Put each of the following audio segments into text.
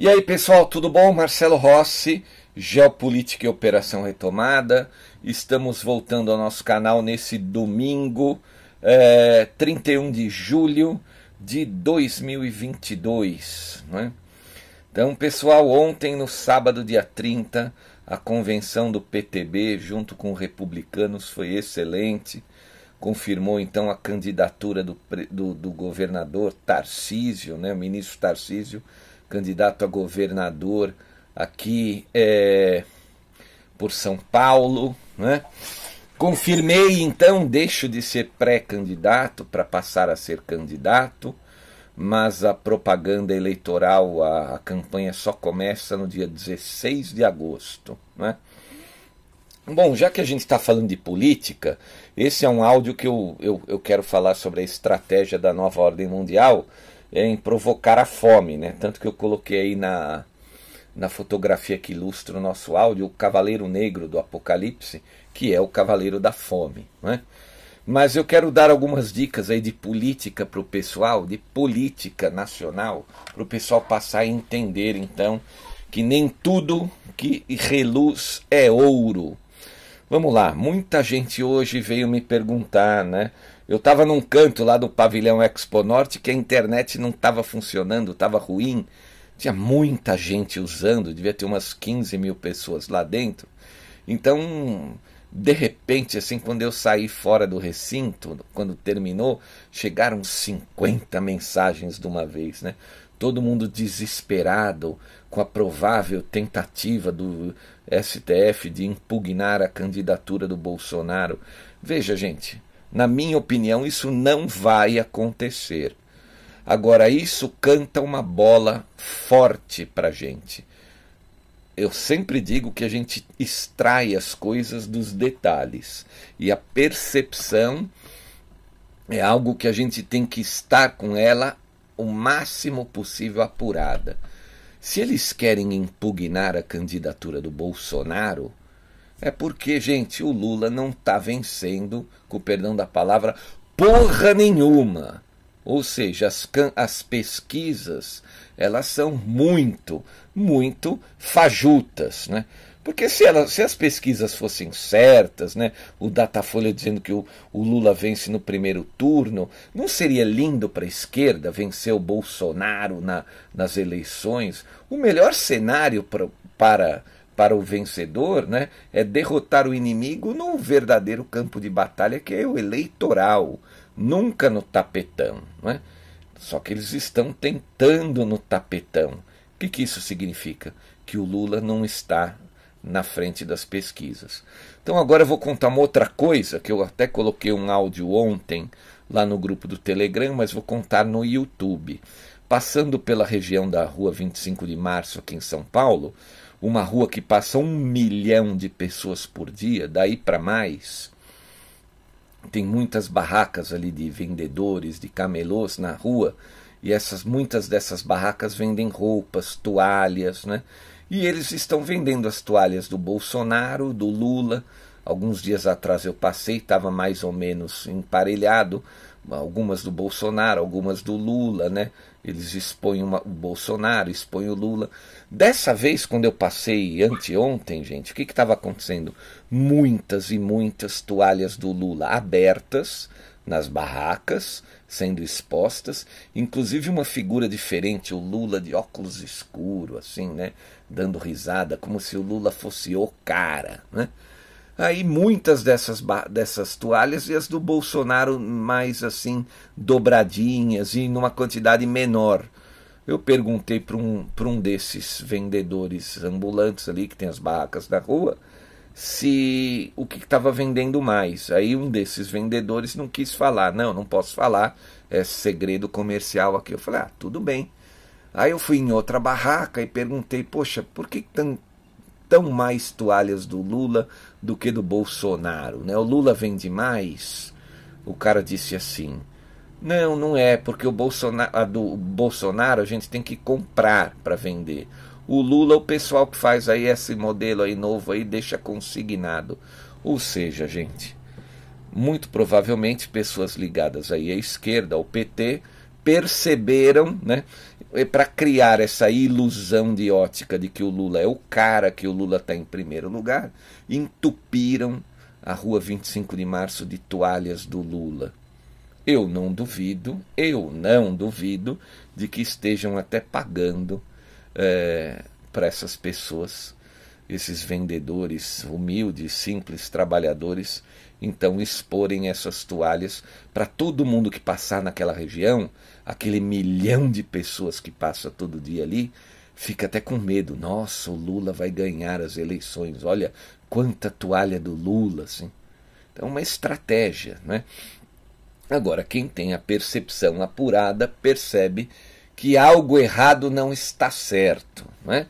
E aí, pessoal, tudo bom? Marcelo Rossi, Geopolítica e Operação Retomada. Estamos voltando ao nosso canal nesse domingo, é, 31 de julho de 2022. Né? Então, pessoal, ontem, no sábado, dia 30, a convenção do PTB, junto com republicanos, foi excelente. Confirmou então a candidatura do, do, do governador Tarcísio, né, o ministro Tarcísio candidato a governador aqui é, por São Paulo. Né? Confirmei, então, deixo de ser pré-candidato para passar a ser candidato, mas a propaganda eleitoral, a, a, campanha só começa no dia 16 de agosto. Né? Bom, já que a gente está falando de política, esse é um áudio que eu, eu, eu quero falar sobre a estratégia da nova ordem mundial em provocar a fome, né? Tanto que eu coloquei aí na, na fotografia que ilustra o nosso áudio o Cavaleiro Negro do Apocalipse, que é o Cavaleiro da Fome, né? Mas eu quero dar algumas dicas aí de política para o pessoal, de política nacional, para o pessoal passar a entender então que nem tudo que reluz é ouro. Vamos lá, muita gente hoje veio me perguntar, né? Eu estava num canto lá do pavilhão Expo Norte que a internet não estava funcionando, estava ruim. Tinha muita gente usando, devia ter umas 15 mil pessoas lá dentro. Então, de repente, assim, quando eu saí fora do recinto, quando terminou, chegaram 50 mensagens de uma vez, né? Todo mundo desesperado com a provável tentativa do STF de impugnar a candidatura do Bolsonaro. Veja, gente, na minha opinião, isso não vai acontecer. Agora, isso canta uma bola forte para a gente. Eu sempre digo que a gente extrai as coisas dos detalhes. E a percepção é algo que a gente tem que estar com ela o máximo possível apurada. Se eles querem impugnar a candidatura do Bolsonaro, é porque, gente, o Lula não está vencendo, com perdão da palavra, porra nenhuma. Ou seja, as, as pesquisas elas são muito, muito fajutas, né? Porque se, ela, se as pesquisas fossem certas, né, o Datafolha dizendo que o, o Lula vence no primeiro turno, não seria lindo para a esquerda vencer o Bolsonaro na, nas eleições? O melhor cenário pra, para para o vencedor né, é derrotar o inimigo no verdadeiro campo de batalha, que é o eleitoral, nunca no tapetão. Né? Só que eles estão tentando no tapetão. O que, que isso significa? Que o Lula não está na frente das pesquisas. Então agora eu vou contar uma outra coisa, que eu até coloquei um áudio ontem lá no grupo do Telegram, mas vou contar no YouTube. Passando pela região da rua 25 de março aqui em São Paulo, uma rua que passa um milhão de pessoas por dia, daí para mais. Tem muitas barracas ali de vendedores, de camelôs na rua, e essas muitas dessas barracas vendem roupas, toalhas, né? E eles estão vendendo as toalhas do Bolsonaro, do Lula. Alguns dias atrás eu passei, estava mais ou menos emparelhado. Algumas do Bolsonaro, algumas do Lula, né? Eles expõem uma, o Bolsonaro, expõem o Lula. Dessa vez, quando eu passei anteontem, gente, o que estava acontecendo? Muitas e muitas toalhas do Lula abertas nas barracas, sendo expostas, inclusive uma figura diferente, o Lula de óculos escuro, assim, né? Dando risada, como se o Lula fosse o cara, né? Aí muitas dessas, dessas toalhas e as do Bolsonaro mais assim dobradinhas e numa quantidade menor. Eu perguntei para um, um desses vendedores ambulantes ali que tem as barracas na rua se o que estava vendendo mais. Aí um desses vendedores não quis falar. Não, não posso falar, é segredo comercial aqui. Eu falei, ah, tudo bem. Aí eu fui em outra barraca e perguntei, poxa, por que tão, tão mais toalhas do Lula do que do Bolsonaro? Né? O Lula vende mais? O cara disse assim, não, não é, porque o Bolsonaro, a do Bolsonaro a gente tem que comprar para vender. O Lula, o pessoal que faz aí esse modelo aí novo aí, deixa consignado. Ou seja, gente, muito provavelmente pessoas ligadas aí à esquerda, ao PT, perceberam, né, para criar essa ilusão de ótica de que o Lula é o cara, que o Lula está em primeiro lugar, entupiram a rua 25 de março de toalhas do Lula. Eu não duvido, eu não duvido de que estejam até pagando é, para essas pessoas, esses vendedores humildes, simples, trabalhadores, então exporem essas toalhas para todo mundo que passar naquela região, aquele milhão de pessoas que passa todo dia ali, fica até com medo. Nossa, o Lula vai ganhar as eleições. Olha quanta toalha do Lula, assim. Então, uma estratégia, né? Agora, quem tem a percepção apurada percebe que algo errado não está certo, né?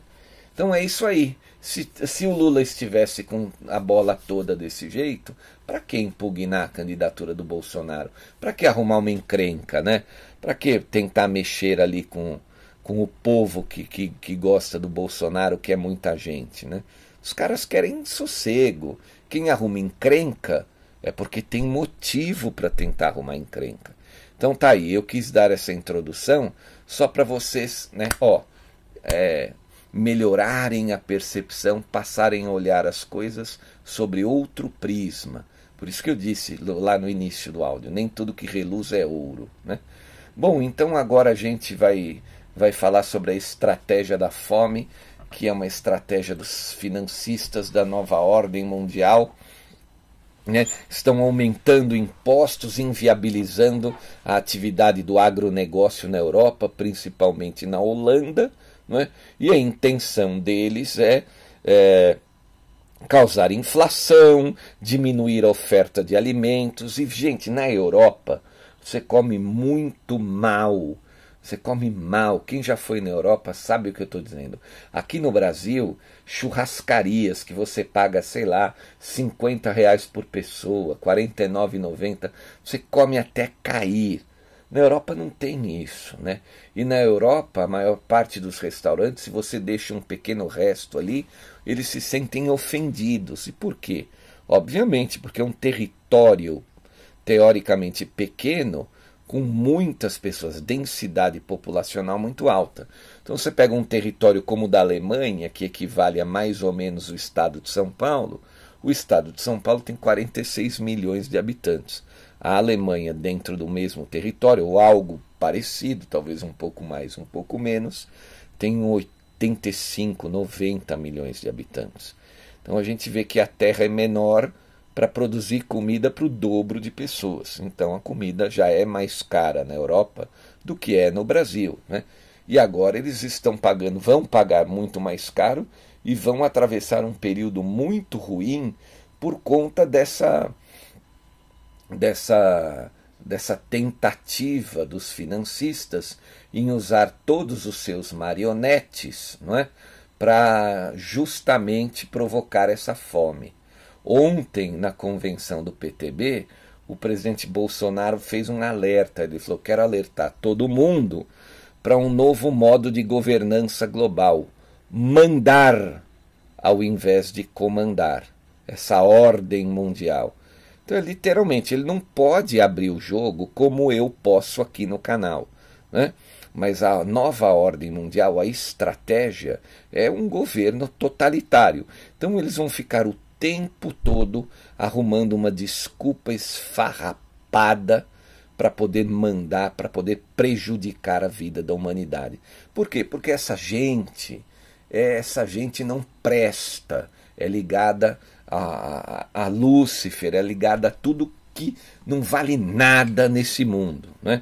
Então é isso aí. Se, se o Lula estivesse com a bola toda desse jeito, para que impugnar a candidatura do Bolsonaro? Para que arrumar uma encrenca, né? Para que tentar mexer ali com, com o povo que, que, que gosta do Bolsonaro, que é muita gente, né? Os caras querem sossego. Quem arruma encrenca é porque tem motivo para tentar arrumar encrenca. Então tá aí, eu quis dar essa introdução só para vocês, né, ó, é, melhorarem a percepção, passarem a olhar as coisas sobre outro prisma. Por isso que eu disse lá no início do áudio, nem tudo que reluz é ouro, né? Bom, então agora a gente vai vai falar sobre a estratégia da fome, que é uma estratégia dos financistas da nova ordem mundial. Né? Estão aumentando impostos, inviabilizando a atividade do agronegócio na Europa, principalmente na Holanda, né? E a intenção deles é, é causar inflação, diminuir a oferta de alimentos. E, gente, na Europa, você come muito mal. Você come mal. Quem já foi na Europa sabe o que eu estou dizendo. Aqui no Brasil, churrascarias que você paga, sei lá, 50 reais por pessoa, R$ 49,90. Você come até cair. Na Europa não tem isso, né? E na Europa, a maior parte dos restaurantes, se você deixa um pequeno resto ali, eles se sentem ofendidos. E por quê? Obviamente, porque é um território teoricamente pequeno, com muitas pessoas, densidade populacional muito alta. Então você pega um território como o da Alemanha, que equivale a mais ou menos o estado de São Paulo, o estado de São Paulo tem 46 milhões de habitantes a Alemanha dentro do mesmo território, ou algo parecido, talvez um pouco mais, um pouco menos, tem 85, 90 milhões de habitantes. Então a gente vê que a Terra é menor para produzir comida para o dobro de pessoas. Então a comida já é mais cara na Europa do que é no Brasil. Né? E agora eles estão pagando, vão pagar muito mais caro e vão atravessar um período muito ruim por conta dessa dessa, dessa tentativa dos financistas em usar todos os seus marionetes não é, para justamente provocar essa fome. Ontem, na convenção do PTB, o presidente Bolsonaro fez um alerta. Ele falou: quero alertar todo mundo para um novo modo de governança global, mandar ao invés de comandar essa ordem mundial. Então, é, literalmente, ele não pode abrir o jogo como eu posso aqui no canal. Né? Mas a nova ordem mundial, a estratégia, é um governo totalitário. Então, eles vão ficar o tempo todo arrumando uma desculpa esfarrapada para poder mandar, para poder prejudicar a vida da humanidade. Por quê? Porque essa gente, essa gente não presta, é ligada a, a, Lúcifer, é ligada a tudo que não vale nada nesse mundo. Né?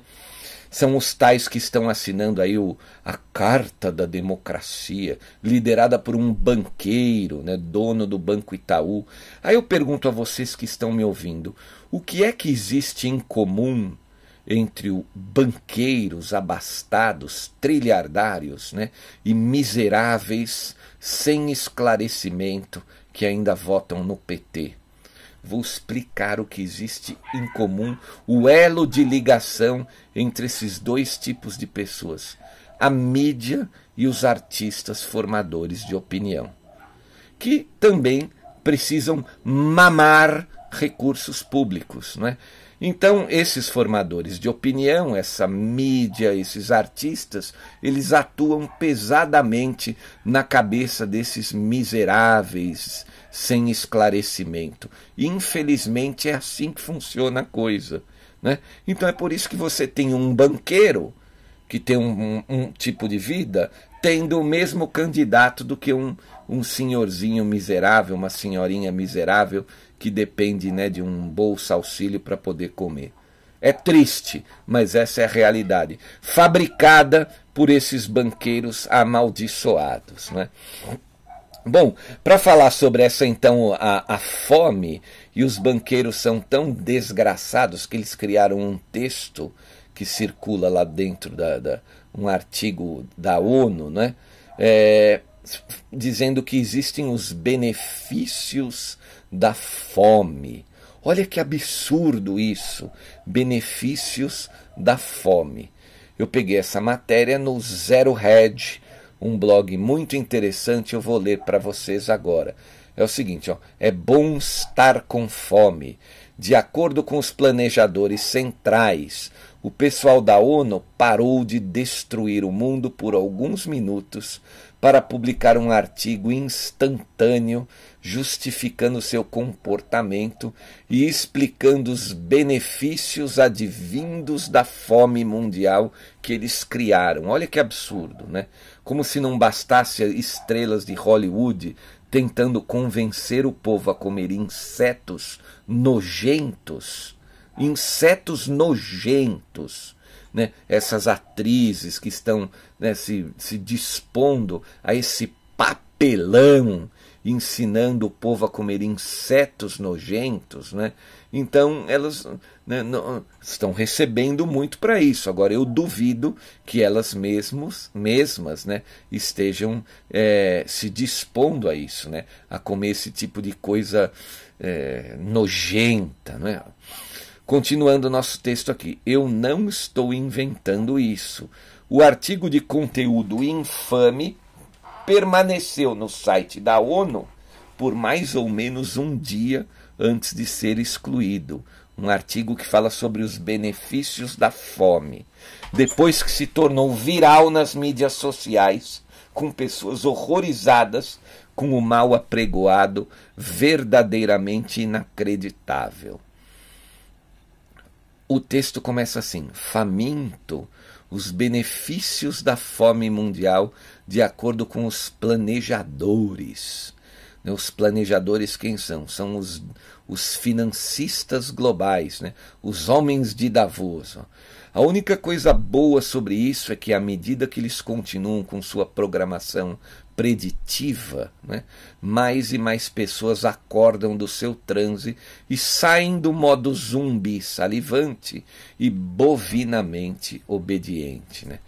São os tais que estão assinando aí o, a Carta da Democracia, liderada por um banqueiro, né, dono do Banco Itaú. Aí eu pergunto a vocês que estão me ouvindo: o que é que existe em comum entre o banqueiros abastados, trilhardários né, e miseráveis sem esclarecimento que ainda votam no PT. Vou explicar o que existe em comum, o elo de ligação entre esses dois tipos de pessoas: a mídia e os artistas formadores de opinião, que também precisam mamar recursos públicos. Não é? Então, esses formadores de opinião, essa mídia, esses artistas, eles atuam pesadamente na cabeça desses miseráveis sem esclarecimento. Infelizmente, é assim que funciona a coisa. Né? Então, é por isso que você tem um banqueiro que tem um, um, um tipo de vida tendo o mesmo candidato do que um, um senhorzinho miserável, uma senhorinha miserável que depende né, de um bolsa auxílio para poder comer. É triste, mas essa é a realidade. Fabricada por esses banqueiros amaldiçoados. Né? Bom, para falar sobre essa então a, a fome, e os banqueiros são tão desgraçados que eles criaram um texto que circula lá dentro da, da um artigo da ONU, né? É, dizendo que existem os benefícios da fome. Olha que absurdo isso! Benefícios da fome. Eu peguei essa matéria no Zero Hedge, um blog muito interessante, eu vou ler para vocês agora. É o seguinte, ó, é bom estar com fome. De acordo com os planejadores centrais, o pessoal da ONU parou de destruir o mundo por alguns minutos para publicar um artigo instantâneo justificando seu comportamento e explicando os benefícios advindos da fome mundial que eles criaram. Olha que absurdo, né? Como se não bastasse estrelas de Hollywood tentando convencer o povo a comer insetos nojentos, insetos nojentos né, essas atrizes que estão né, se, se dispondo a esse papelão, ensinando o povo a comer insetos nojentos, né? Então elas né, não, estão recebendo muito para isso. Agora eu duvido que elas mesmos, mesmas, né, estejam é, se dispondo a isso, né, a comer esse tipo de coisa é, nojenta, né? Continuando nosso texto aqui, eu não estou inventando isso. O artigo de conteúdo infame permaneceu no site da ONU por mais ou menos um dia antes de ser excluído. Um artigo que fala sobre os benefícios da fome. Depois que se tornou viral nas mídias sociais, com pessoas horrorizadas com o mal apregoado, verdadeiramente inacreditável o texto começa assim: faminto, os benefícios da fome mundial de acordo com os planejadores. Né, os planejadores quem são? São os, os financistas globais, né? os homens de Davos. A única coisa boa sobre isso é que, à medida que eles continuam com sua programação preditiva, né, mais e mais pessoas acordam do seu transe e saem do modo zumbi salivante e bovinamente obediente. Né.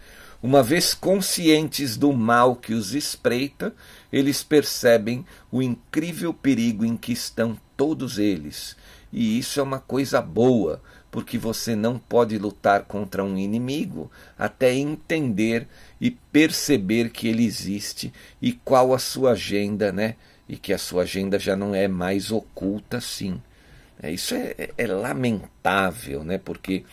Uma vez conscientes do mal que os espreita, eles percebem o incrível perigo em que estão todos eles. E isso é uma coisa boa, porque você não pode lutar contra um inimigo até entender e perceber que ele existe e qual a sua agenda, né? E que a sua agenda já não é mais oculta assim. É, isso é, é, é lamentável, né? Porque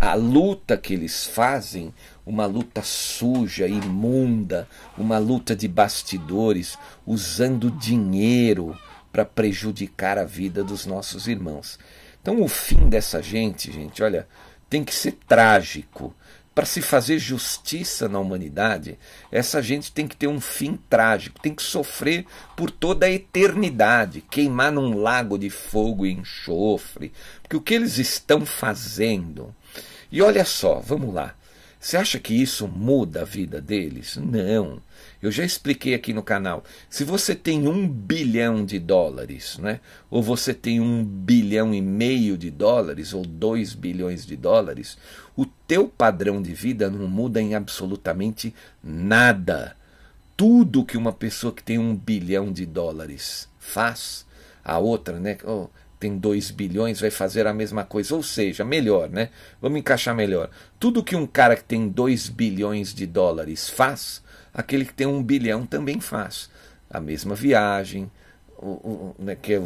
a luta que eles fazem, uma luta suja, imunda, uma luta de bastidores, usando dinheiro para prejudicar a vida dos nossos irmãos. Então o fim dessa gente, gente, olha, tem que ser trágico. Para se fazer justiça na humanidade, essa gente tem que ter um fim trágico, tem que sofrer por toda a eternidade, queimar num lago de fogo e enxofre. Porque o que eles estão fazendo. E olha só, vamos lá. Você acha que isso muda a vida deles? Não. Eu já expliquei aqui no canal. Se você tem um bilhão de dólares, né? ou você tem um bilhão e meio de dólares, ou dois bilhões de dólares, o teu padrão de vida não muda em absolutamente nada. Tudo que uma pessoa que tem um bilhão de dólares faz, a outra, né? Oh, tem 2 bilhões vai fazer a mesma coisa, ou seja, melhor, né? Vamos encaixar melhor. Tudo que um cara que tem 2 bilhões de dólares faz, aquele que tem um bilhão também faz. A mesma viagem, o, o, né, que é,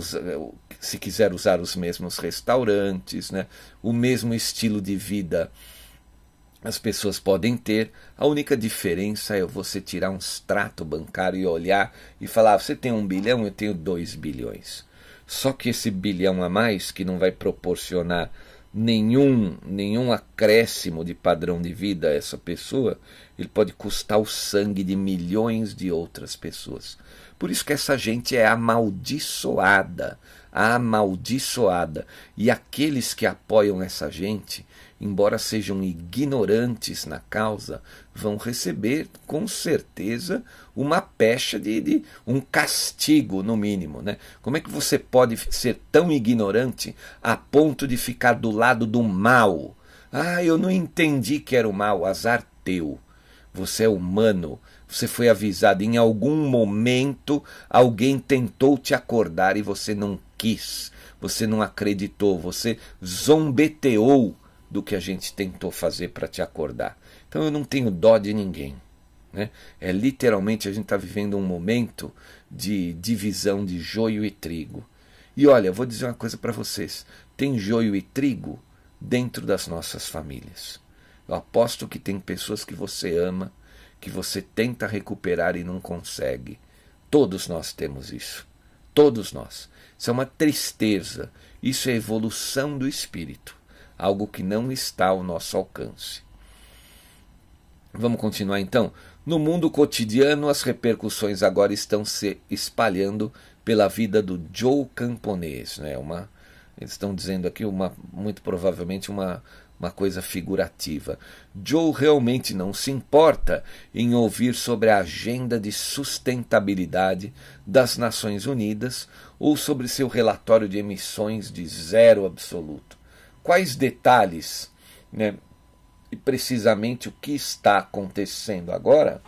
se quiser usar os mesmos restaurantes, né, o mesmo estilo de vida as pessoas podem ter. A única diferença é você tirar um extrato bancário e olhar e falar: você tem um bilhão, eu tenho dois bilhões. Só que esse bilhão a mais, que não vai proporcionar nenhum, nenhum acréscimo de padrão de vida a essa pessoa, ele pode custar o sangue de milhões de outras pessoas. Por isso que essa gente é amaldiçoada, amaldiçoada. E aqueles que apoiam essa gente, embora sejam ignorantes na causa, vão receber com certeza uma pecha de, de, um castigo, no mínimo. Né? Como é que você pode ser tão ignorante a ponto de ficar do lado do mal? Ah, eu não entendi que era o mal, azar teu. Você é humano, você foi avisado em algum momento, alguém tentou te acordar e você não quis, você não acreditou, você zombeteou do que a gente tentou fazer para te acordar. Então eu não tenho dó de ninguém. Né? É literalmente a gente está vivendo um momento de divisão de joio e trigo. E olha, vou dizer uma coisa para vocês: tem joio e trigo dentro das nossas famílias. Eu aposto que tem pessoas que você ama, que você tenta recuperar e não consegue. Todos nós temos isso. Todos nós. Isso é uma tristeza. Isso é evolução do espírito algo que não está ao nosso alcance. Vamos continuar então? No mundo cotidiano, as repercussões agora estão se espalhando pela vida do Joe camponês. Né? Uma, eles estão dizendo aqui uma, muito provavelmente uma, uma coisa figurativa. Joe realmente não se importa em ouvir sobre a agenda de sustentabilidade das Nações Unidas ou sobre seu relatório de emissões de zero absoluto quais detalhes né, e precisamente o que está acontecendo agora,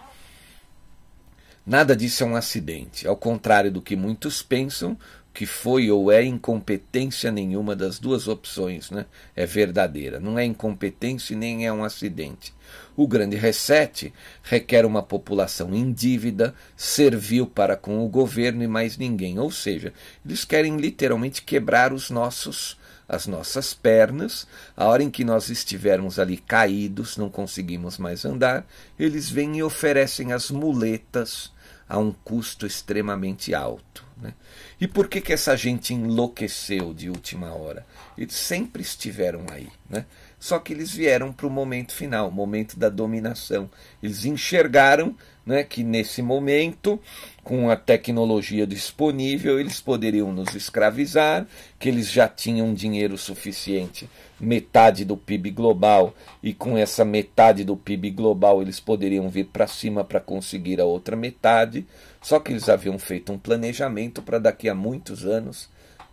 nada disso é um acidente. Ao contrário do que muitos pensam, que foi ou é incompetência nenhuma das duas opções, né? É verdadeira. Não é incompetência e nem é um acidente. O grande reset requer uma população em dívida, servil para com o governo e mais ninguém. Ou seja, eles querem literalmente quebrar os nossos as nossas pernas, a hora em que nós estivermos ali caídos, não conseguimos mais andar, eles vêm e oferecem as muletas a um custo extremamente alto. Né? E por que, que essa gente enlouqueceu de última hora? Eles sempre estiveram aí. Né? Só que eles vieram para o momento final, o momento da dominação. Eles enxergaram né, que nesse momento, com a tecnologia disponível, eles poderiam nos escravizar, que eles já tinham dinheiro suficiente, metade do PIB global, e com essa metade do PIB global eles poderiam vir para cima para conseguir a outra metade. Só que eles haviam feito um planejamento para daqui a muitos anos,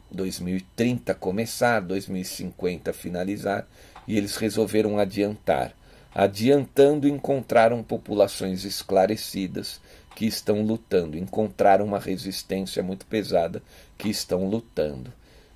2030 começar, 2050 finalizar, e eles resolveram adiantar adiantando encontraram populações esclarecidas que estão lutando, encontraram uma resistência muito pesada que estão lutando.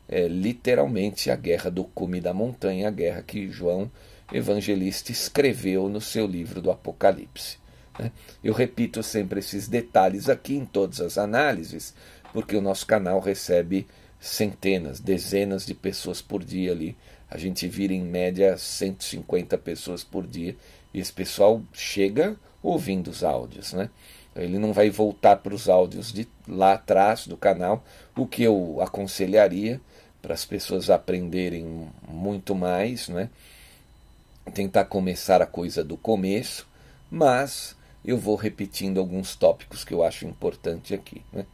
é literalmente a guerra do cume da montanha, a guerra que João Evangelista escreveu no seu livro do Apocalipse. Né? Eu repito sempre esses detalhes aqui em todas as análises, porque o nosso canal recebe centenas, dezenas de pessoas por dia ali. A gente vira em média 150 pessoas por dia e esse pessoal chega ouvindo os áudios, né? Ele não vai voltar para os áudios de lá atrás do canal, o que eu aconselharia para as pessoas aprenderem muito mais, né? Tentar começar a coisa do começo, mas eu vou repetindo alguns tópicos que eu acho importante aqui, né?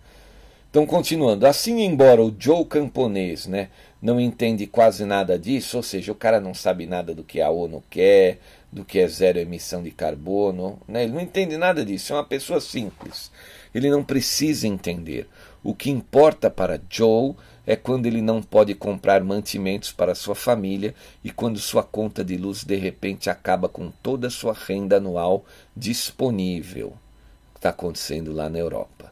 Então, continuando, assim, embora o Joe camponês né, não entende quase nada disso, ou seja, o cara não sabe nada do que a ONU quer, do que é zero emissão de carbono, né, ele não entende nada disso, é uma pessoa simples. Ele não precisa entender. O que importa para Joe é quando ele não pode comprar mantimentos para sua família e quando sua conta de luz de repente acaba com toda a sua renda anual disponível. Está acontecendo lá na Europa.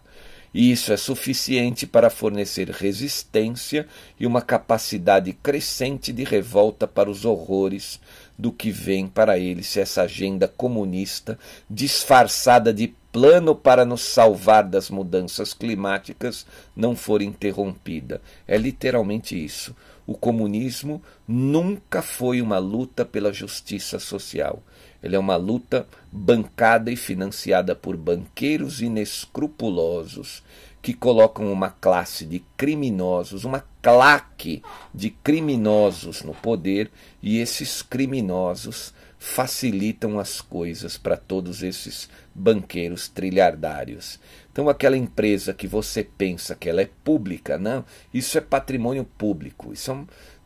E isso é suficiente para fornecer resistência e uma capacidade crescente de revolta para os horrores do que vem para ele se essa agenda comunista, disfarçada de plano para nos salvar das mudanças climáticas, não for interrompida. É literalmente isso. O comunismo nunca foi uma luta pela justiça social. Ele é uma luta bancada e financiada por banqueiros inescrupulosos que colocam uma classe de criminosos, uma claque de criminosos no poder, e esses criminosos facilitam as coisas para todos esses banqueiros trilhardários. Então, aquela empresa que você pensa que ela é pública, não, isso é patrimônio público. Isso é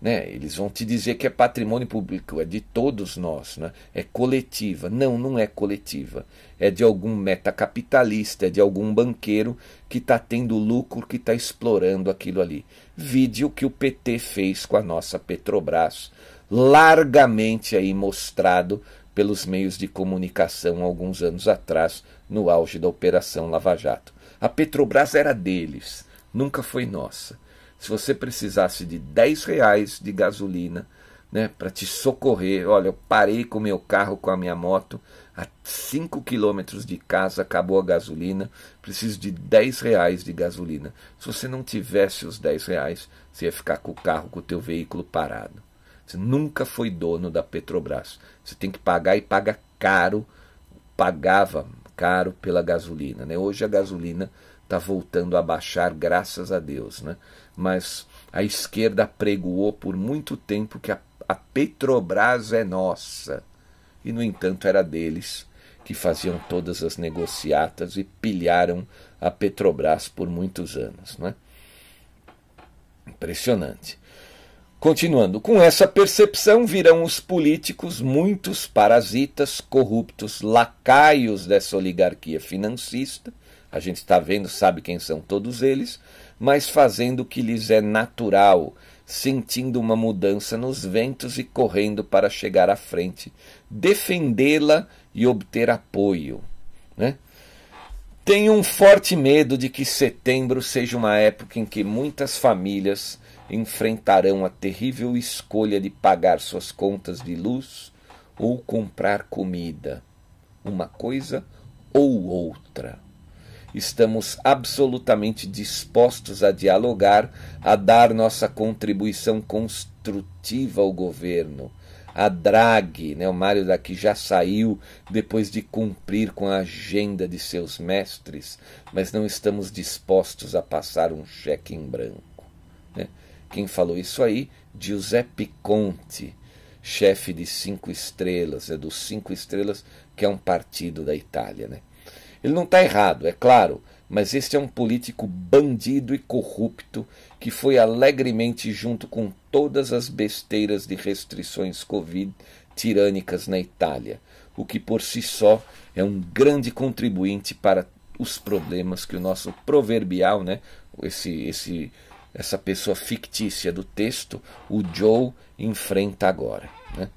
né? Eles vão te dizer que é patrimônio público, é de todos nós, né? é coletiva. Não, não é coletiva. É de algum metacapitalista, é de algum banqueiro que está tendo lucro, que está explorando aquilo ali. Vídeo que o PT fez com a nossa Petrobras, largamente aí mostrado pelos meios de comunicação alguns anos atrás, no auge da Operação Lava Jato. A Petrobras era deles, nunca foi nossa se você precisasse de 10 reais de gasolina né, para te socorrer, olha, eu parei com meu carro, com a minha moto, a 5 quilômetros de casa acabou a gasolina, preciso de 10 reais de gasolina. Se você não tivesse os 10 reais, você ia ficar com o carro, com o teu veículo parado. Você nunca foi dono da Petrobras. Você tem que pagar e paga caro, pagava caro pela gasolina. Né? Hoje a gasolina está voltando a baixar, graças a Deus. Né? mas a esquerda pregoou por muito tempo que a, a Petrobras é nossa. E, no entanto, era deles que faziam todas as negociatas e pilharam a Petrobras por muitos anos. Não é? Impressionante. Continuando, com essa percepção virão os políticos, muitos parasitas, corruptos, lacaios dessa oligarquia financista. A gente está vendo, sabe quem são todos eles, mas fazendo o que lhes é natural, sentindo uma mudança nos ventos e correndo para chegar à frente, defendê-la e obter apoio. Né? Tenho um forte medo de que setembro seja uma época em que muitas famílias enfrentarão a terrível escolha de pagar suas contas de luz ou comprar comida, uma coisa ou outra estamos absolutamente dispostos a dialogar, a dar nossa contribuição construtiva ao governo. A Draghi, né, o Mário daqui já saiu depois de cumprir com a agenda de seus mestres, mas não estamos dispostos a passar um cheque em branco. Né? Quem falou isso aí? Giuseppe Conte, chefe de Cinco Estrelas, é dos Cinco Estrelas, que é um partido da Itália. Né? Ele não está errado, é claro, mas este é um político bandido e corrupto que foi alegremente junto com todas as besteiras de restrições Covid tirânicas na Itália, o que por si só é um grande contribuinte para os problemas que o nosso proverbial, né, esse, esse, essa pessoa fictícia do texto, o Joe, enfrenta agora. Né?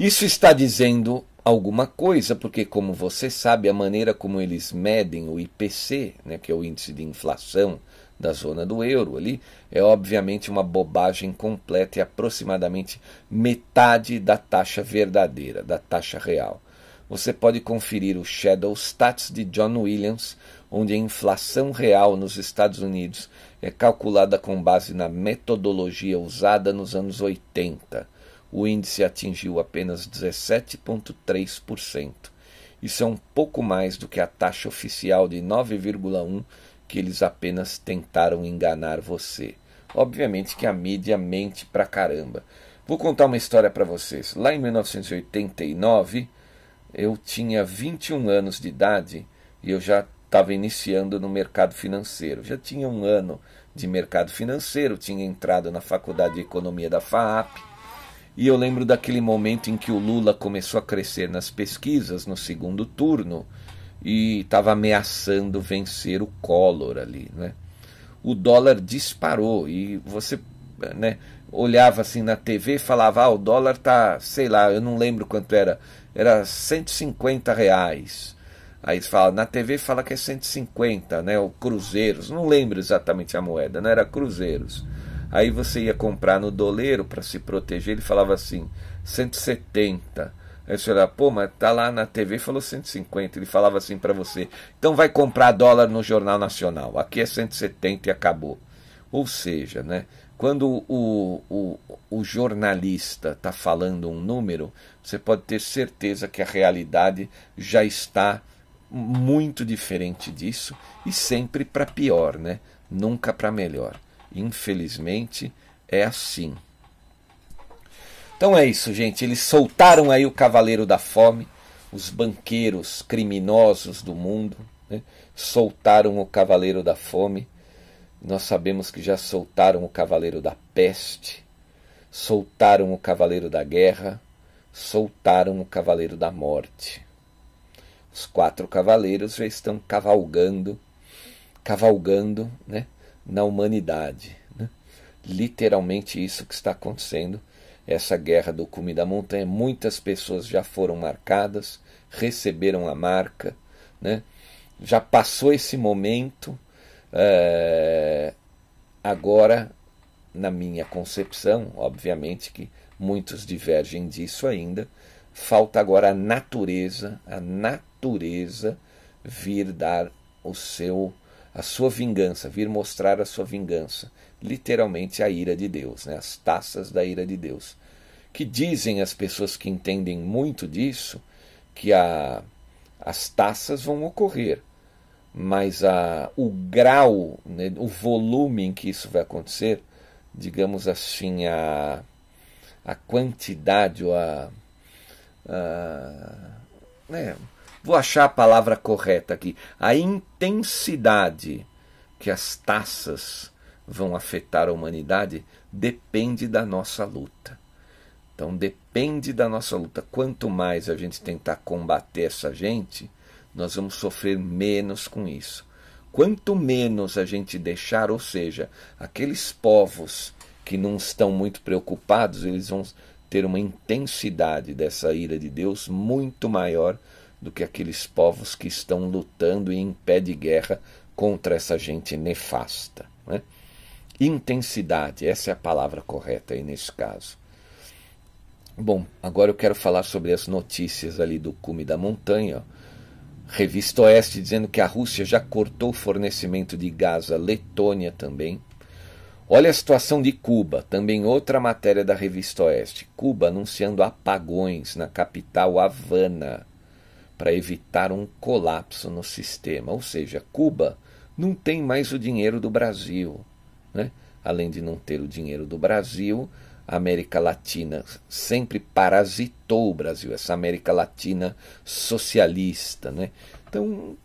Isso está dizendo alguma coisa, porque, como você sabe, a maneira como eles medem o IPC, né, que é o índice de inflação da zona do euro ali, é obviamente uma bobagem completa e aproximadamente metade da taxa verdadeira, da taxa real. Você pode conferir o Shadow Stats de John Williams, onde a inflação real nos Estados Unidos é calculada com base na metodologia usada nos anos 80. O índice atingiu apenas 17,3%. Isso é um pouco mais do que a taxa oficial de 9,1% que eles apenas tentaram enganar você. Obviamente que a mídia mente pra caramba. Vou contar uma história para vocês. Lá em 1989, eu tinha 21 anos de idade e eu já estava iniciando no mercado financeiro. Já tinha um ano de mercado financeiro, tinha entrado na faculdade de economia da FAAP. E eu lembro daquele momento em que o Lula começou a crescer nas pesquisas no segundo turno e estava ameaçando vencer o Collor ali, né? O dólar disparou e você, né, olhava assim na TV e falava, ah, o dólar tá, sei lá, eu não lembro quanto era, era 150 reais. Aí fala, na TV fala que é 150, né, o cruzeiros, não lembro exatamente a moeda, não era cruzeiros. Aí você ia comprar no doleiro para se proteger, ele falava assim, 170. Aí você olha, pô, mas tá lá na TV falou 150. Ele falava assim para você: então vai comprar dólar no Jornal Nacional. Aqui é 170 e acabou. Ou seja, né, quando o, o, o jornalista está falando um número, você pode ter certeza que a realidade já está muito diferente disso e sempre para pior, né? nunca para melhor. Infelizmente é assim. Então é isso, gente. Eles soltaram aí o Cavaleiro da Fome, os banqueiros criminosos do mundo, né? soltaram o Cavaleiro da Fome. Nós sabemos que já soltaram o Cavaleiro da Peste, soltaram o Cavaleiro da Guerra, soltaram o Cavaleiro da Morte. Os quatro cavaleiros já estão cavalgando, cavalgando, né, na humanidade. Né? Literalmente isso que está acontecendo essa guerra do cume da montanha. Muitas pessoas já foram marcadas, receberam a marca, né? já passou esse momento. É... Agora, na minha concepção, obviamente que muitos divergem disso ainda, falta agora a natureza, a natureza vir dar o seu a sua vingança, vir mostrar a sua vingança, literalmente a ira de Deus, né? as taças da ira de Deus. Que dizem as pessoas que entendem muito disso que a, as taças vão ocorrer, mas a, o grau, né, o volume em que isso vai acontecer, digamos assim, a, a quantidade ou a. a né, Vou achar a palavra correta aqui. A intensidade que as taças vão afetar a humanidade depende da nossa luta. Então depende da nossa luta. Quanto mais a gente tentar combater essa gente, nós vamos sofrer menos com isso. Quanto menos a gente deixar, ou seja, aqueles povos que não estão muito preocupados, eles vão ter uma intensidade dessa ira de Deus muito maior do que aqueles povos que estão lutando em pé de guerra contra essa gente nefasta. Né? Intensidade, essa é a palavra correta aí nesse caso. Bom, agora eu quero falar sobre as notícias ali do cume da montanha. Revista Oeste dizendo que a Rússia já cortou o fornecimento de gás à Letônia também. Olha a situação de Cuba, também outra matéria da Revista Oeste. Cuba anunciando apagões na capital Havana para evitar um colapso no sistema. Ou seja, Cuba não tem mais o dinheiro do Brasil. Né? Além de não ter o dinheiro do Brasil, a América Latina sempre parasitou o Brasil, essa América Latina socialista. Né? Então,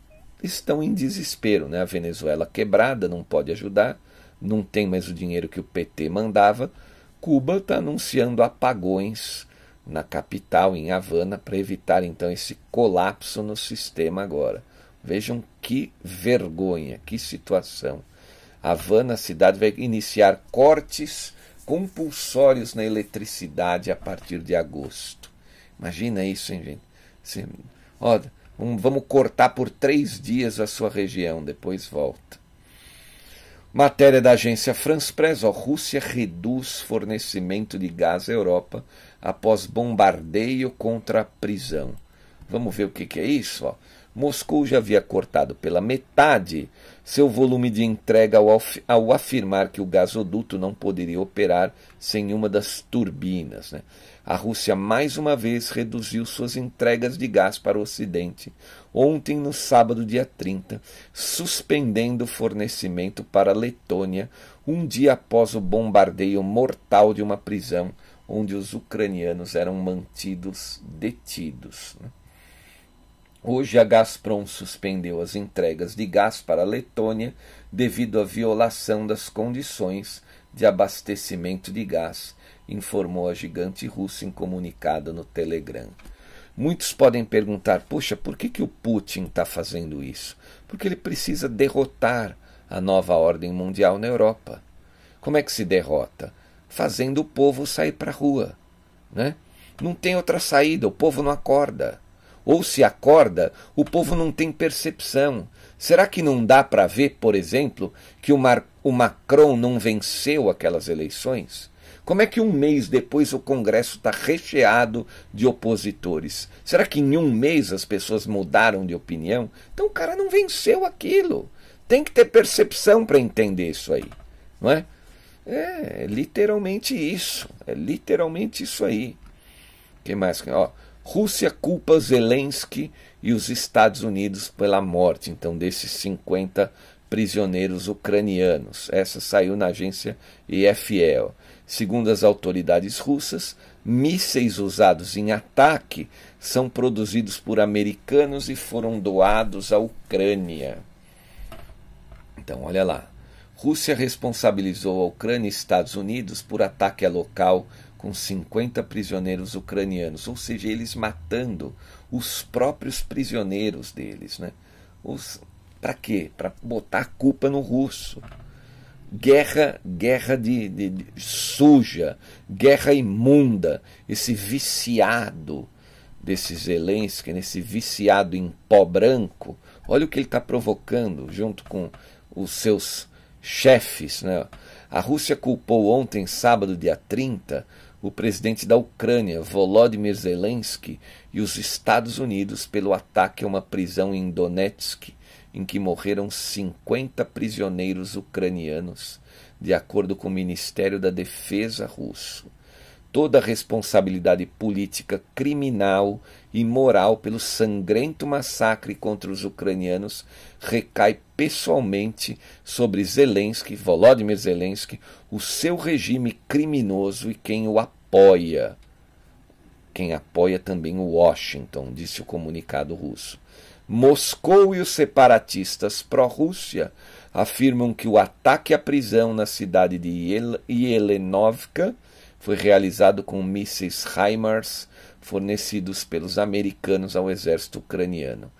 estão em desespero. Né? A Venezuela quebrada, não pode ajudar, não tem mais o dinheiro que o PT mandava. Cuba está anunciando apagões na capital, em Havana, para evitar então esse colapso no sistema agora. Vejam que vergonha, que situação. Havana, a cidade, vai iniciar cortes compulsórios na eletricidade a partir de agosto. Imagina isso, hein, gente? Assim, ó, vamos cortar por três dias a sua região, depois volta. Matéria da agência France Press, ó, Rússia reduz fornecimento de gás à Europa após bombardeio contra a prisão. Vamos ver o que, que é isso? Ó. Moscou já havia cortado pela metade seu volume de entrega ao, ao, afirmar que o gasoduto não poderia operar sem uma das turbinas. Né? A Rússia mais uma vez reduziu suas entregas de gás para o Ocidente, ontem, no sábado, dia 30, suspendendo o fornecimento para a Letônia, um dia após o bombardeio mortal de uma prisão onde os ucranianos eram mantidos detidos. Né? Hoje a Gazprom suspendeu as entregas de gás para a Letônia devido à violação das condições de abastecimento de gás, informou a gigante russa em comunicado no Telegram. Muitos podem perguntar: puxa, por que, que o Putin está fazendo isso? Porque ele precisa derrotar a nova ordem mundial na Europa. Como é que se derrota? Fazendo o povo sair para a rua. Né? Não tem outra saída, o povo não acorda. Ou se acorda, o povo não tem percepção. Será que não dá para ver, por exemplo, que o, Mar o Macron não venceu aquelas eleições? Como é que um mês depois o Congresso está recheado de opositores? Será que em um mês as pessoas mudaram de opinião? Então o cara não venceu aquilo. Tem que ter percepção para entender isso aí, não é? É, é literalmente isso. É literalmente isso aí. Quem mais? Ó, Rússia culpa Zelensky e os Estados Unidos pela morte, então, desses 50 prisioneiros ucranianos. Essa saiu na agência EFL. Segundo as autoridades russas, mísseis usados em ataque são produzidos por americanos e foram doados à Ucrânia. Então, olha lá. Rússia responsabilizou a Ucrânia e Estados Unidos por ataque a local com 50 prisioneiros ucranianos, ou seja, eles matando os próprios prisioneiros deles, né? Os para quê? Para botar a culpa no russo. Guerra, guerra de, de, de, suja, guerra imunda, esse viciado desse Zelensky, esse viciado em pó branco, olha o que ele está provocando junto com os seus chefes. Né? A Rússia culpou ontem, sábado, dia 30, o presidente da Ucrânia, Volodymyr Zelensky, e os Estados Unidos pelo ataque a uma prisão em Donetsk, em que morreram 50 prisioneiros ucranianos, de acordo com o Ministério da Defesa russo. Toda a responsabilidade política, criminal e moral pelo sangrento massacre contra os ucranianos recai pessoalmente sobre Zelensky, Volodymyr Zelensky, o seu regime criminoso e quem o apoia. Quem apoia também o Washington, disse o comunicado russo. Moscou e os separatistas pró-Rússia afirmam que o ataque à prisão na cidade de Yelenovka foi realizado com mísseis HIMARS fornecidos pelos americanos ao exército ucraniano.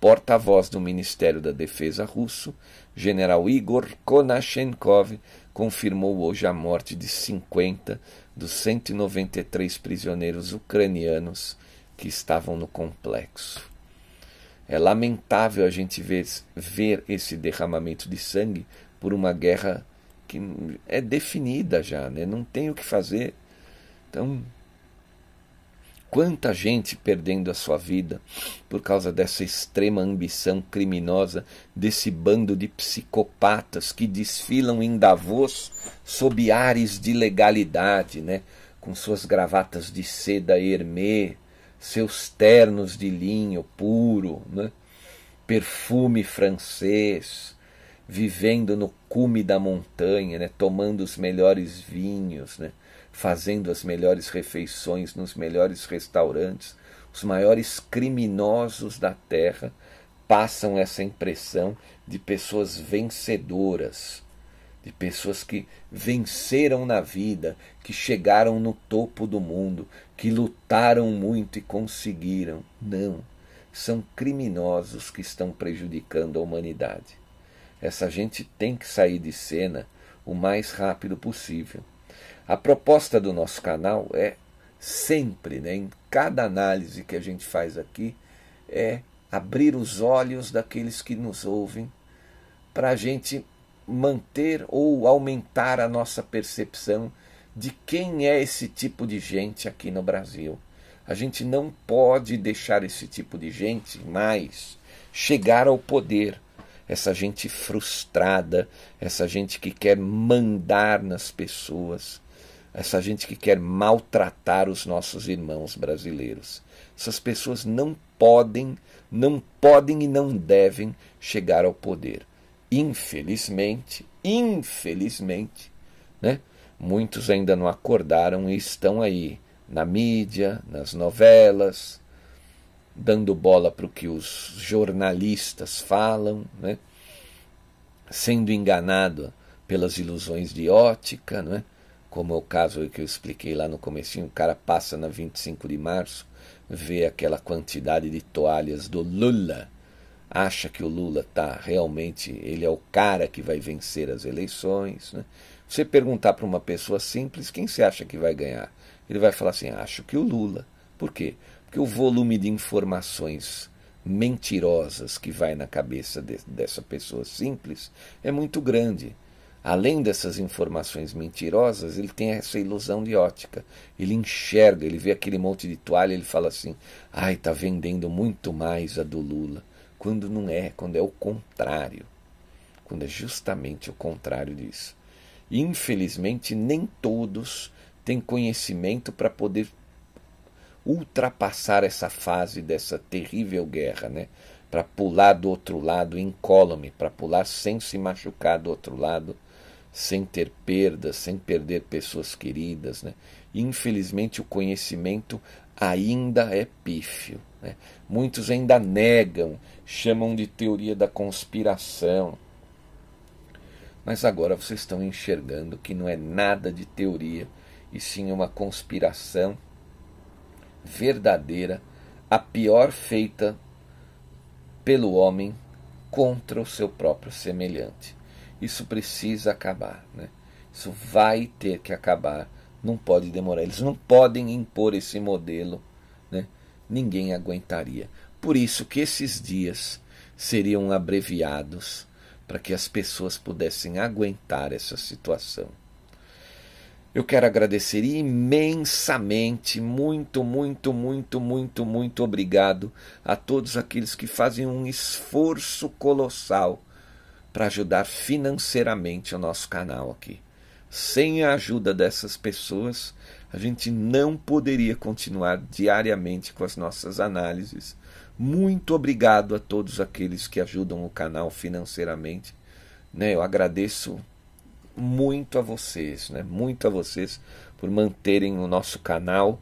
Porta-voz do Ministério da Defesa russo, general Igor Konashenkov, confirmou hoje a morte de 50 dos 193 prisioneiros ucranianos que estavam no complexo. É lamentável a gente ver, ver esse derramamento de sangue por uma guerra que é definida já, né? não tem o que fazer. Então, quanta gente perdendo a sua vida por causa dessa extrema ambição criminosa desse bando de psicopatas que desfilam em Davos sob ares de legalidade, né? com suas gravatas de seda hermê, seus ternos de linho puro, né? perfume francês, vivendo no cume da montanha, né? tomando os melhores vinhos, né? fazendo as melhores refeições nos melhores restaurantes. Os maiores criminosos da terra passam essa impressão de pessoas vencedoras, de pessoas que venceram na vida, que chegaram no topo do mundo, que lutaram muito e conseguiram. Não, são criminosos que estão prejudicando a humanidade. Essa gente tem que sair de cena o mais rápido possível. A proposta do nosso canal é sempre, né, em cada análise que a gente faz aqui, é abrir os olhos daqueles que nos ouvem para a gente manter ou aumentar a nossa percepção de quem é esse tipo de gente aqui no Brasil. A gente não pode deixar esse tipo de gente mais chegar ao poder. Essa gente frustrada, essa gente que quer mandar nas pessoas, essa gente que quer maltratar os nossos irmãos brasileiros. Essas pessoas não podem, não podem e não devem chegar ao poder. Infelizmente, infelizmente, né? Muitos ainda não acordaram e estão aí na mídia, nas novelas, dando bola para o que os jornalistas falam, né? sendo enganado pelas ilusões de ótica, né? como é o caso que eu expliquei lá no comecinho, o cara passa na 25 de março, vê aquela quantidade de toalhas do Lula, acha que o Lula está realmente, ele é o cara que vai vencer as eleições. Né? Você perguntar para uma pessoa simples, quem você acha que vai ganhar? Ele vai falar assim, acho que o Lula. Por quê? Porque o volume de informações mentirosas que vai na cabeça de, dessa pessoa simples é muito grande. Além dessas informações mentirosas, ele tem essa ilusão de ótica. Ele enxerga, ele vê aquele monte de toalha, ele fala assim: "Ai, está vendendo muito mais a do Lula", quando não é, quando é o contrário. Quando é justamente o contrário disso. Infelizmente, nem todos têm conhecimento para poder ultrapassar essa fase dessa terrível guerra, né? Para pular do outro lado incólume, para pular sem se machucar do outro lado, sem ter perdas, sem perder pessoas queridas, né? Infelizmente o conhecimento ainda é pífio. Né? Muitos ainda negam, chamam de teoria da conspiração. Mas agora vocês estão enxergando que não é nada de teoria, e sim uma conspiração verdadeira, a pior feita pelo homem contra o seu próprio semelhante. Isso precisa acabar, né? Isso vai ter que acabar, não pode demorar. Eles não podem impor esse modelo, né? Ninguém aguentaria. Por isso que esses dias seriam abreviados para que as pessoas pudessem aguentar essa situação. Eu quero agradecer imensamente, muito, muito, muito, muito, muito obrigado a todos aqueles que fazem um esforço colossal para ajudar financeiramente o nosso canal aqui. Sem a ajuda dessas pessoas, a gente não poderia continuar diariamente com as nossas análises. Muito obrigado a todos aqueles que ajudam o canal financeiramente. Né, eu agradeço muito a vocês, né? muito a vocês por manterem o nosso canal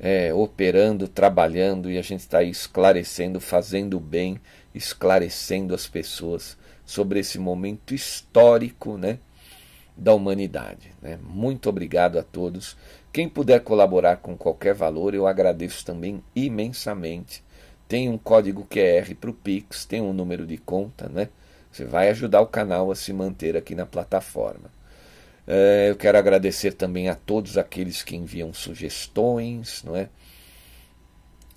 é, operando, trabalhando e a gente está aí esclarecendo, fazendo bem, esclarecendo as pessoas sobre esse momento histórico né, da humanidade. Né? Muito obrigado a todos. Quem puder colaborar com qualquer valor, eu agradeço também imensamente. Tem um código QR para o Pix, tem um número de conta, né? Você vai ajudar o canal a se manter aqui na plataforma. É, eu quero agradecer também a todos aqueles que enviam sugestões, não é?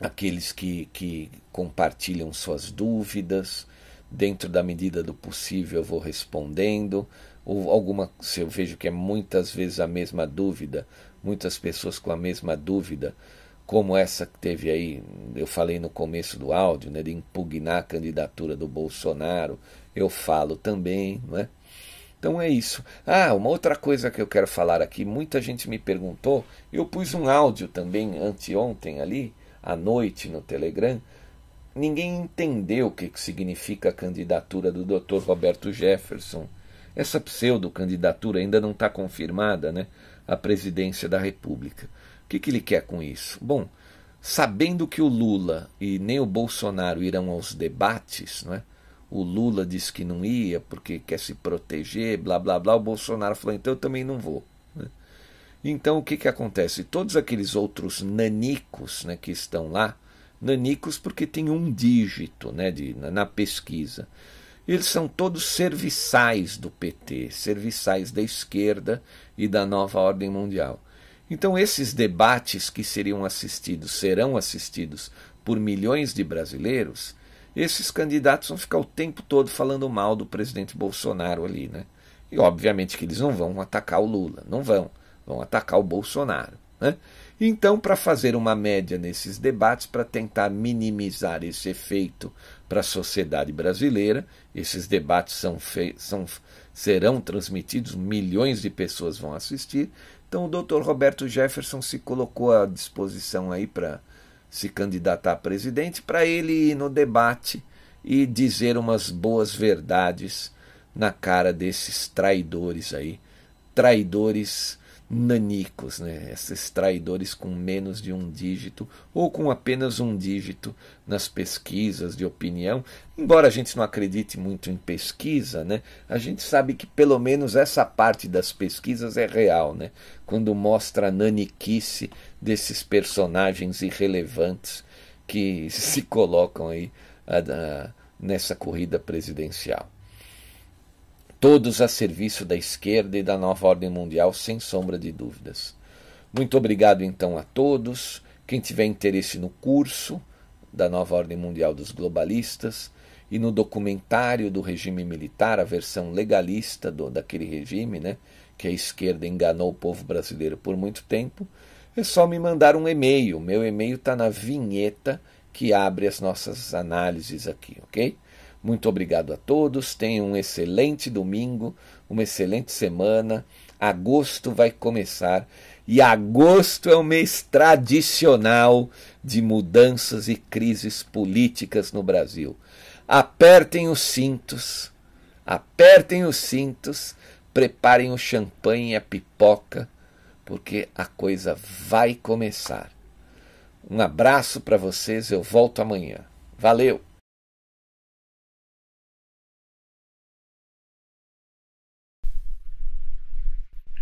aqueles que, que compartilham suas dúvidas. Dentro da medida do possível eu vou respondendo. Ou alguma, se eu vejo que é muitas vezes a mesma dúvida, muitas pessoas com a mesma dúvida, como essa que teve aí, eu falei no começo do áudio, né, de impugnar a candidatura do Bolsonaro, eu falo também, não é? Então é isso. Ah, uma outra coisa que eu quero falar aqui, muita gente me perguntou, eu pus um áudio também anteontem ali, à noite no Telegram, ninguém entendeu o que, significa a candidatura do Dr. Roberto Jefferson. Essa pseudo-candidatura ainda não está confirmada, né? À presidência da República. O que, que ele quer com isso? Bom, sabendo que o Lula e nem o Bolsonaro irão aos debates, não é? O Lula disse que não ia porque quer se proteger, blá blá blá. O Bolsonaro falou, então eu também não vou. Né? Então o que, que acontece? Todos aqueles outros nanicos né, que estão lá, nanicos porque tem um dígito né, de, na pesquisa, eles são todos serviçais do PT, serviçais da esquerda e da nova ordem mundial. Então, esses debates que seriam assistidos, serão assistidos por milhões de brasileiros, esses candidatos vão ficar o tempo todo falando mal do presidente Bolsonaro ali, né? E obviamente que eles não vão atacar o Lula, não vão, vão atacar o Bolsonaro. Né? Então, para fazer uma média nesses debates, para tentar minimizar esse efeito para a sociedade brasileira, esses debates são, são serão transmitidos, milhões de pessoas vão assistir. Então, o Dr. Roberto Jefferson se colocou à disposição aí para se candidatar a presidente, para ele ir no debate e dizer umas boas verdades na cara desses traidores aí, traidores nanicos, né? esses traidores com menos de um dígito ou com apenas um dígito nas pesquisas de opinião. Embora a gente não acredite muito em pesquisa, né? a gente sabe que pelo menos essa parte das pesquisas é real, né? quando mostra a naniquice desses personagens irrelevantes que se colocam aí a, a, nessa corrida presidencial todos a serviço da esquerda e da nova ordem mundial, sem sombra de dúvidas. Muito obrigado então a todos. Quem tiver interesse no curso da nova ordem mundial dos globalistas e no documentário do regime militar, a versão legalista do, daquele regime, né, que a esquerda enganou o povo brasileiro por muito tempo, é só me mandar um e-mail. Meu e-mail está na vinheta que abre as nossas análises aqui, ok? Muito obrigado a todos. Tenham um excelente domingo, uma excelente semana. Agosto vai começar e agosto é o mês tradicional de mudanças e crises políticas no Brasil. Apertem os cintos, apertem os cintos, preparem o champanhe e a pipoca, porque a coisa vai começar. Um abraço para vocês, eu volto amanhã. Valeu!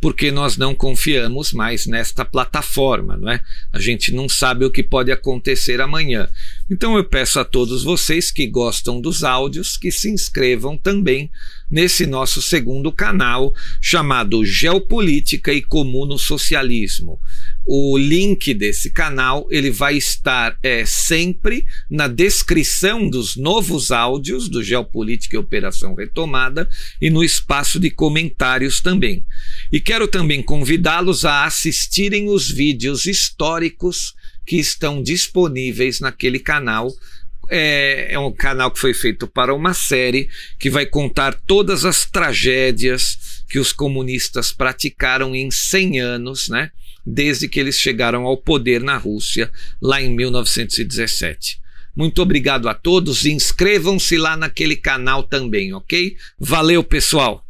porque nós não confiamos mais nesta plataforma, não é? A gente não sabe o que pode acontecer amanhã. Então eu peço a todos vocês que gostam dos áudios que se inscrevam também nesse nosso segundo canal chamado Geopolítica e Comuno Socialismo. O link desse canal ele vai estar é, sempre na descrição dos novos áudios do Geopolítica e Operação Retomada e no espaço de comentários também. E quero também convidá-los a assistirem os vídeos históricos que estão disponíveis naquele canal. É, é um canal que foi feito para uma série que vai contar todas as tragédias que os comunistas praticaram em 100 anos, né? Desde que eles chegaram ao poder na Rússia, lá em 1917. Muito obrigado a todos. Inscrevam-se lá naquele canal também, ok? Valeu, pessoal!